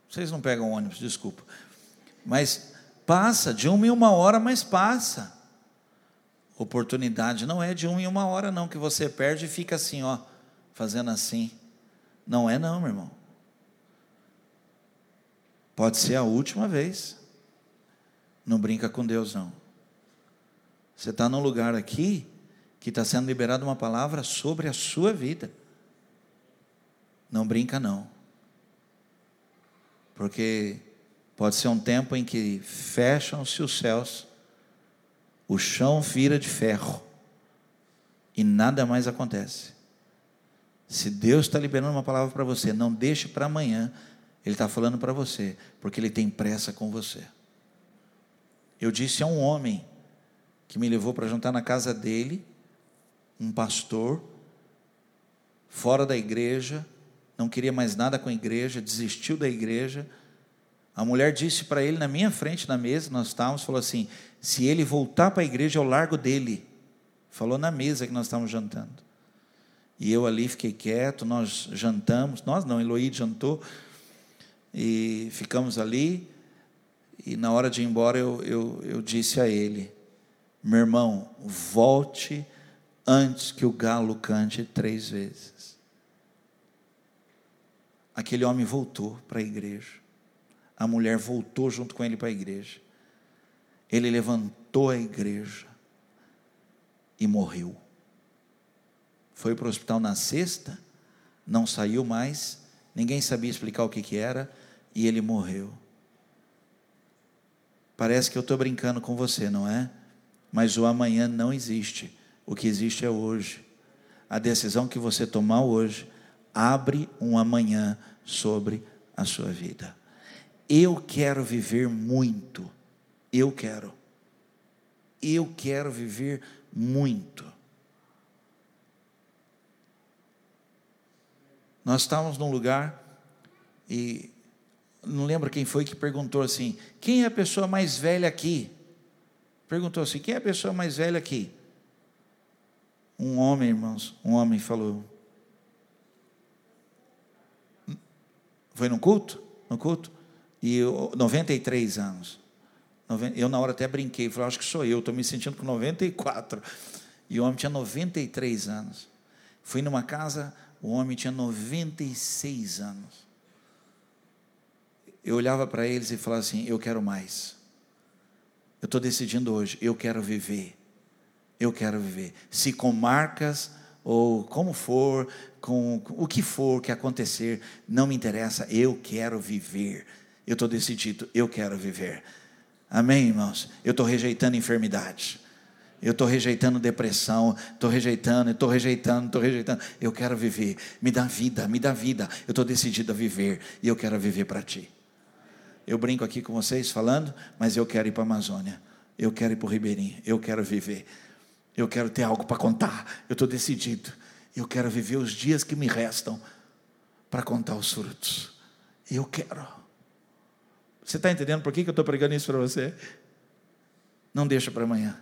Vocês não pegam ônibus, desculpa. Mas passa de uma em uma hora, mas passa. Oportunidade não é de uma em uma hora, não, que você perde e fica assim, ó, fazendo assim. Não é, não, meu irmão. Pode ser a última vez. Não brinca com Deus, não. Você está num lugar aqui que está sendo liberada uma palavra sobre a sua vida. Não brinca, não. Porque pode ser um tempo em que fecham-se os céus, o chão vira de ferro e nada mais acontece. Se Deus está liberando uma palavra para você, não deixe para amanhã. Ele está falando para você, porque Ele tem pressa com você. Eu disse a um homem que me levou para jantar na casa dele, um pastor, fora da igreja, não queria mais nada com a igreja, desistiu da igreja. A mulher disse para ele na minha frente na mesa, nós estávamos, falou assim: se ele voltar para a igreja, eu largo dele. Falou na mesa que nós estávamos jantando. E eu ali fiquei quieto, nós jantamos, nós não, Eloí jantou, e ficamos ali. E na hora de ir embora, eu, eu, eu disse a ele: meu irmão, volte antes que o galo cante três vezes. Aquele homem voltou para a igreja. A mulher voltou junto com ele para a igreja. Ele levantou a igreja e morreu. Foi para o hospital na sexta, não saiu mais, ninguém sabia explicar o que, que era, e ele morreu. Parece que eu estou brincando com você, não é? Mas o amanhã não existe. O que existe é hoje. A decisão que você tomar hoje abre um amanhã sobre a sua vida. Eu quero viver muito. Eu quero. Eu quero viver muito. Nós estávamos num lugar e não lembro quem foi que perguntou assim: quem é a pessoa mais velha aqui? Perguntou assim: quem é a pessoa mais velha aqui? Um homem, irmãos, um homem falou. Foi no culto? No culto? E eu, 93 anos. Eu, na hora, até brinquei. Falei, acho que sou eu, estou me sentindo com 94. E o homem tinha 93 anos. Fui numa casa, o homem tinha 96 anos. Eu olhava para eles e falava assim: Eu quero mais. Eu estou decidindo hoje, eu quero viver. Eu quero viver. Se com marcas ou como for, com o que for que acontecer, não me interessa, eu quero viver. Eu estou decidido, eu quero viver. Amém, irmãos? Eu estou rejeitando enfermidade. Eu estou rejeitando depressão, estou rejeitando, estou rejeitando, estou rejeitando. Eu quero viver. Me dá vida, me dá vida. Eu estou decidido a viver e eu quero viver para ti. Eu brinco aqui com vocês falando, mas eu quero ir para a Amazônia. Eu quero ir para o Ribeirinho. Eu quero viver. Eu quero ter algo para contar. Eu estou decidido. Eu quero viver os dias que me restam para contar os frutos. Eu quero. Você está entendendo por que, eu estou pregando isso para você? Não deixa para amanhã.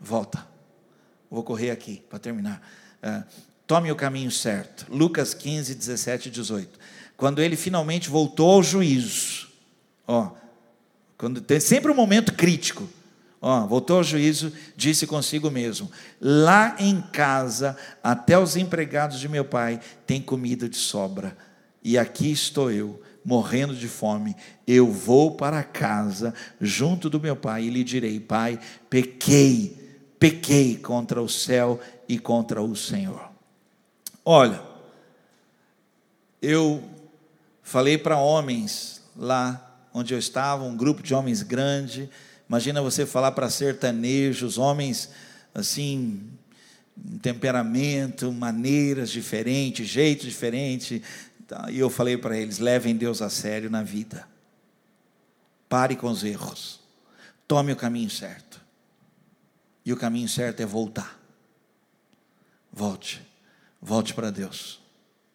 Volta. Vou correr aqui para terminar. Uh, tome o caminho certo. Lucas 15, 17 e 18. Quando ele finalmente voltou ao juízo, Ó, quando tem sempre um momento crítico. Ó, voltou ao juízo, disse consigo mesmo: Lá em casa, até os empregados de meu pai têm comida de sobra, e aqui estou eu, morrendo de fome. Eu vou para casa, junto do meu pai, e lhe direi: Pai, pequei, pequei contra o céu e contra o Senhor. Olha, eu falei para homens lá onde eu estava, um grupo de homens grande. Imagina você falar para sertanejos, homens assim, temperamento, maneiras diferentes, jeitos diferentes. E eu falei para eles: levem Deus a sério na vida. Pare com os erros. Tome o caminho certo. E o caminho certo é voltar. Volte. Volte para Deus.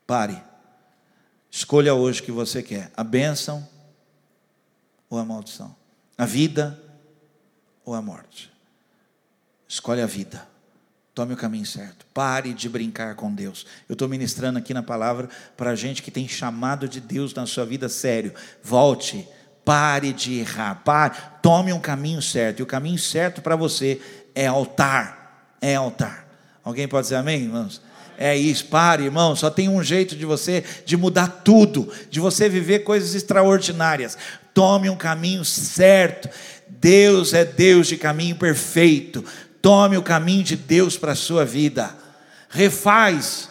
Pare. Escolha hoje o que você quer: a bênção ou a maldição? A vida ou a morte? Escolhe a vida. Tome o caminho certo. Pare de brincar com Deus. Eu estou ministrando aqui na palavra para gente que tem chamado de Deus na sua vida sério. Volte. Pare de errar. Pare. Tome um caminho certo. E o caminho certo para você é altar. É altar. Alguém pode dizer amém, irmãos? É isso, pare, irmão. Só tem um jeito de você de mudar tudo, de você viver coisas extraordinárias. Tome um caminho certo. Deus é Deus de caminho perfeito. Tome o caminho de Deus para a sua vida. Refaz,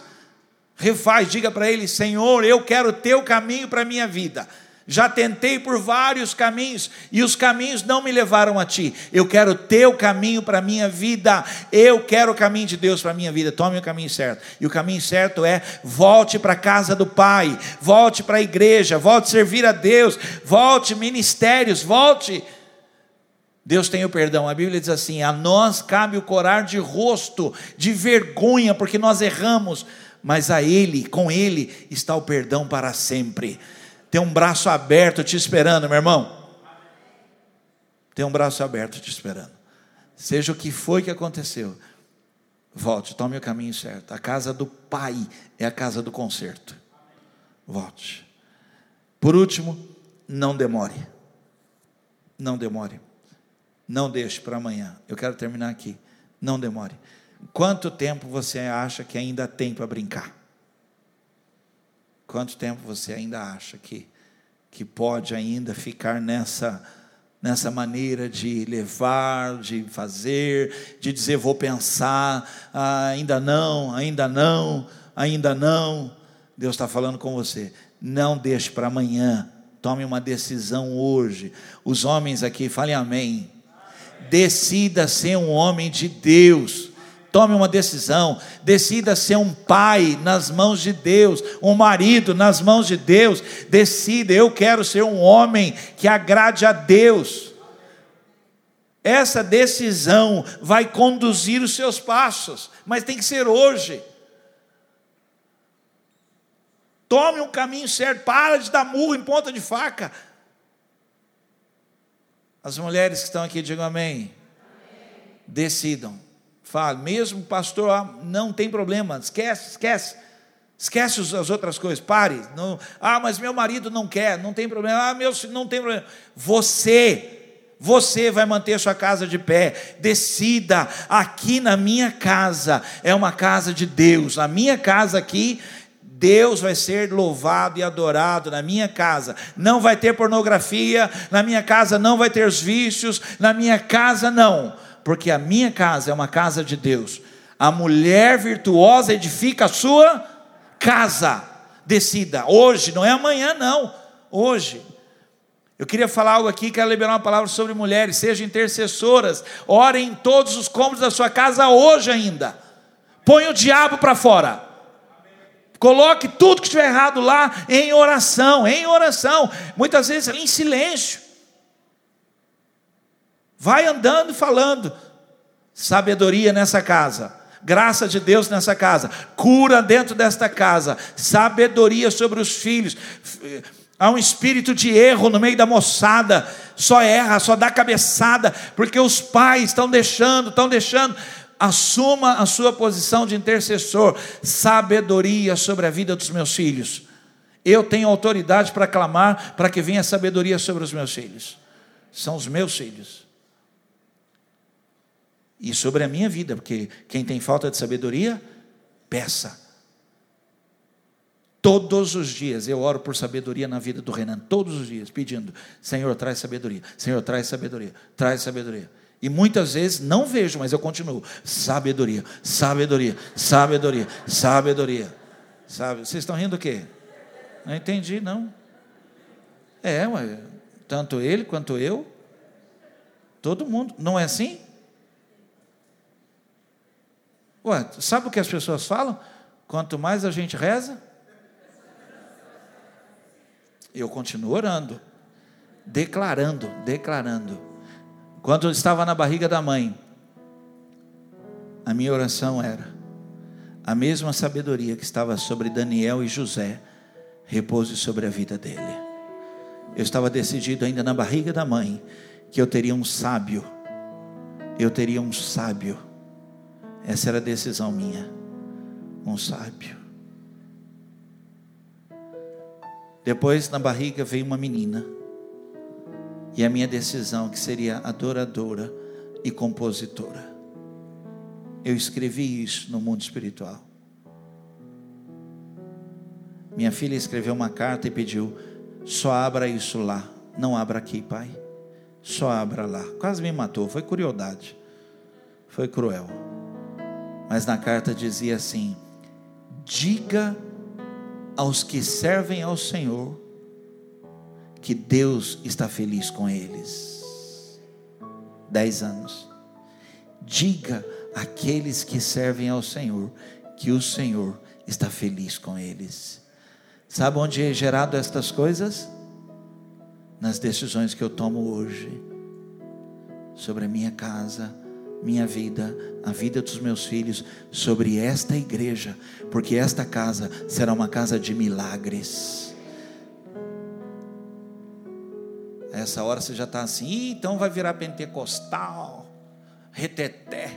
refaz, diga para Ele: Senhor, eu quero o teu caminho para a minha vida. Já tentei por vários caminhos e os caminhos não me levaram a ti. Eu quero teu caminho para a minha vida. Eu quero o caminho de Deus para a minha vida. Tome o caminho certo. E o caminho certo é volte para a casa do Pai, volte para a igreja, volte servir a Deus, volte ministérios, volte. Deus tem o perdão. A Bíblia diz assim: a nós cabe o corar de rosto, de vergonha, porque nós erramos, mas a Ele, com Ele, está o perdão para sempre. Tem um braço aberto te esperando, meu irmão. Tem um braço aberto te esperando. Seja o que foi que aconteceu, volte, tome o caminho certo. A casa do Pai é a casa do conserto. Volte. Por último, não demore. Não demore. Não deixe para amanhã. Eu quero terminar aqui. Não demore. Quanto tempo você acha que ainda tem para brincar? Quanto tempo você ainda acha que, que pode ainda ficar nessa, nessa maneira de levar, de fazer, de dizer vou pensar, ah, ainda não, ainda não, ainda não. Deus está falando com você. Não deixe para amanhã. Tome uma decisão hoje. Os homens aqui, falem amém. Decida ser um homem de Deus Tome uma decisão, decida ser um pai nas mãos de Deus, um marido nas mãos de Deus. Decida, eu quero ser um homem que agrade a Deus. Essa decisão vai conduzir os seus passos, mas tem que ser hoje. Tome um caminho certo, para de dar murro em ponta de faca. As mulheres que estão aqui, digam amém. amém. Decidam fala, mesmo pastor, ah, não tem problema, esquece, esquece. Esquece as outras coisas, pare. Não, ah, mas meu marido não quer, não tem problema. Ah, meu não tem problema. Você, você vai manter sua casa de pé. Decida, aqui na minha casa é uma casa de Deus. A minha casa aqui Deus vai ser louvado e adorado na minha casa. Não vai ter pornografia, na minha casa não vai ter os vícios, na minha casa não porque a minha casa é uma casa de Deus. A mulher virtuosa edifica a sua casa. Decida, hoje, não é amanhã, não, hoje. Eu queria falar algo aqui, quero liberar uma palavra sobre mulheres, sejam intercessoras, orem em todos os cômodos da sua casa hoje ainda. Põe o diabo para fora. Coloque tudo que estiver errado lá em oração, em oração, muitas vezes em silêncio. Vai andando e falando. Sabedoria nessa casa. Graça de Deus nessa casa. Cura dentro desta casa. Sabedoria sobre os filhos. Há um espírito de erro no meio da moçada. Só erra, só dá cabeçada, porque os pais estão deixando, estão deixando. Assuma a sua posição de intercessor. Sabedoria sobre a vida dos meus filhos. Eu tenho autoridade para clamar para que venha sabedoria sobre os meus filhos. São os meus filhos e sobre a minha vida, porque quem tem falta de sabedoria, peça. Todos os dias eu oro por sabedoria na vida do Renan, todos os dias, pedindo: Senhor, traz sabedoria, Senhor, traz sabedoria, traz sabedoria. E muitas vezes não vejo, mas eu continuo: sabedoria, sabedoria, sabedoria, sabedoria. Sabe? Vocês estão rindo o quê? Não entendi, não. É, tanto ele quanto eu, todo mundo, não é assim? Ué, sabe o que as pessoas falam? Quanto mais a gente reza, eu continuo orando, declarando, declarando. Quando eu estava na barriga da mãe, a minha oração era: a mesma sabedoria que estava sobre Daniel e José, repouse sobre a vida dele. Eu estava decidido ainda na barriga da mãe que eu teria um sábio, eu teria um sábio essa era a decisão minha. Um sábio. Depois, na barriga, veio uma menina. E a minha decisão, que seria adoradora e compositora. Eu escrevi isso no mundo espiritual. Minha filha escreveu uma carta e pediu: só abra isso lá, não abra aqui, pai. Só abra lá. Quase me matou, foi crueldade. Foi cruel. Mas na carta dizia assim: diga aos que servem ao Senhor que Deus está feliz com eles. Dez anos. Diga àqueles que servem ao Senhor que o Senhor está feliz com eles. Sabe onde é gerado estas coisas? Nas decisões que eu tomo hoje sobre a minha casa, minha vida, a vida dos meus filhos, sobre esta igreja, porque esta casa será uma casa de milagres. essa hora você já está assim, então vai virar pentecostal, reteté.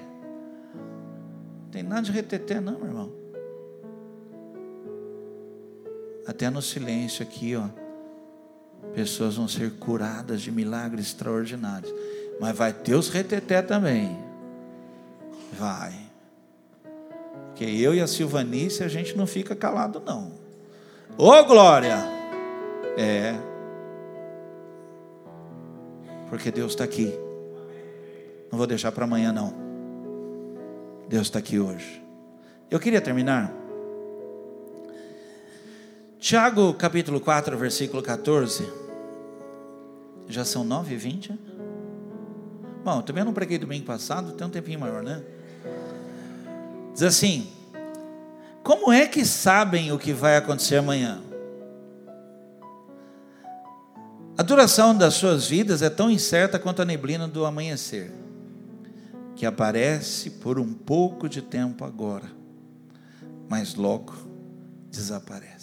Não tem nada de reteté, não, meu irmão. Até no silêncio aqui, ó, pessoas vão ser curadas de milagres extraordinários. Mas vai ter os reteté também. Vai. Porque eu e a Silvanice, a gente não fica calado, não. Ô glória! É. Porque Deus está aqui. Não vou deixar para amanhã, não. Deus está aqui hoje. Eu queria terminar. Tiago capítulo 4, versículo 14. Já são 9 e 20? Bom, também não preguei domingo passado, tem um tempinho maior, né? Diz assim: Como é que sabem o que vai acontecer amanhã? A duração das suas vidas é tão incerta quanto a neblina do amanhecer, que aparece por um pouco de tempo agora, mas logo desaparece.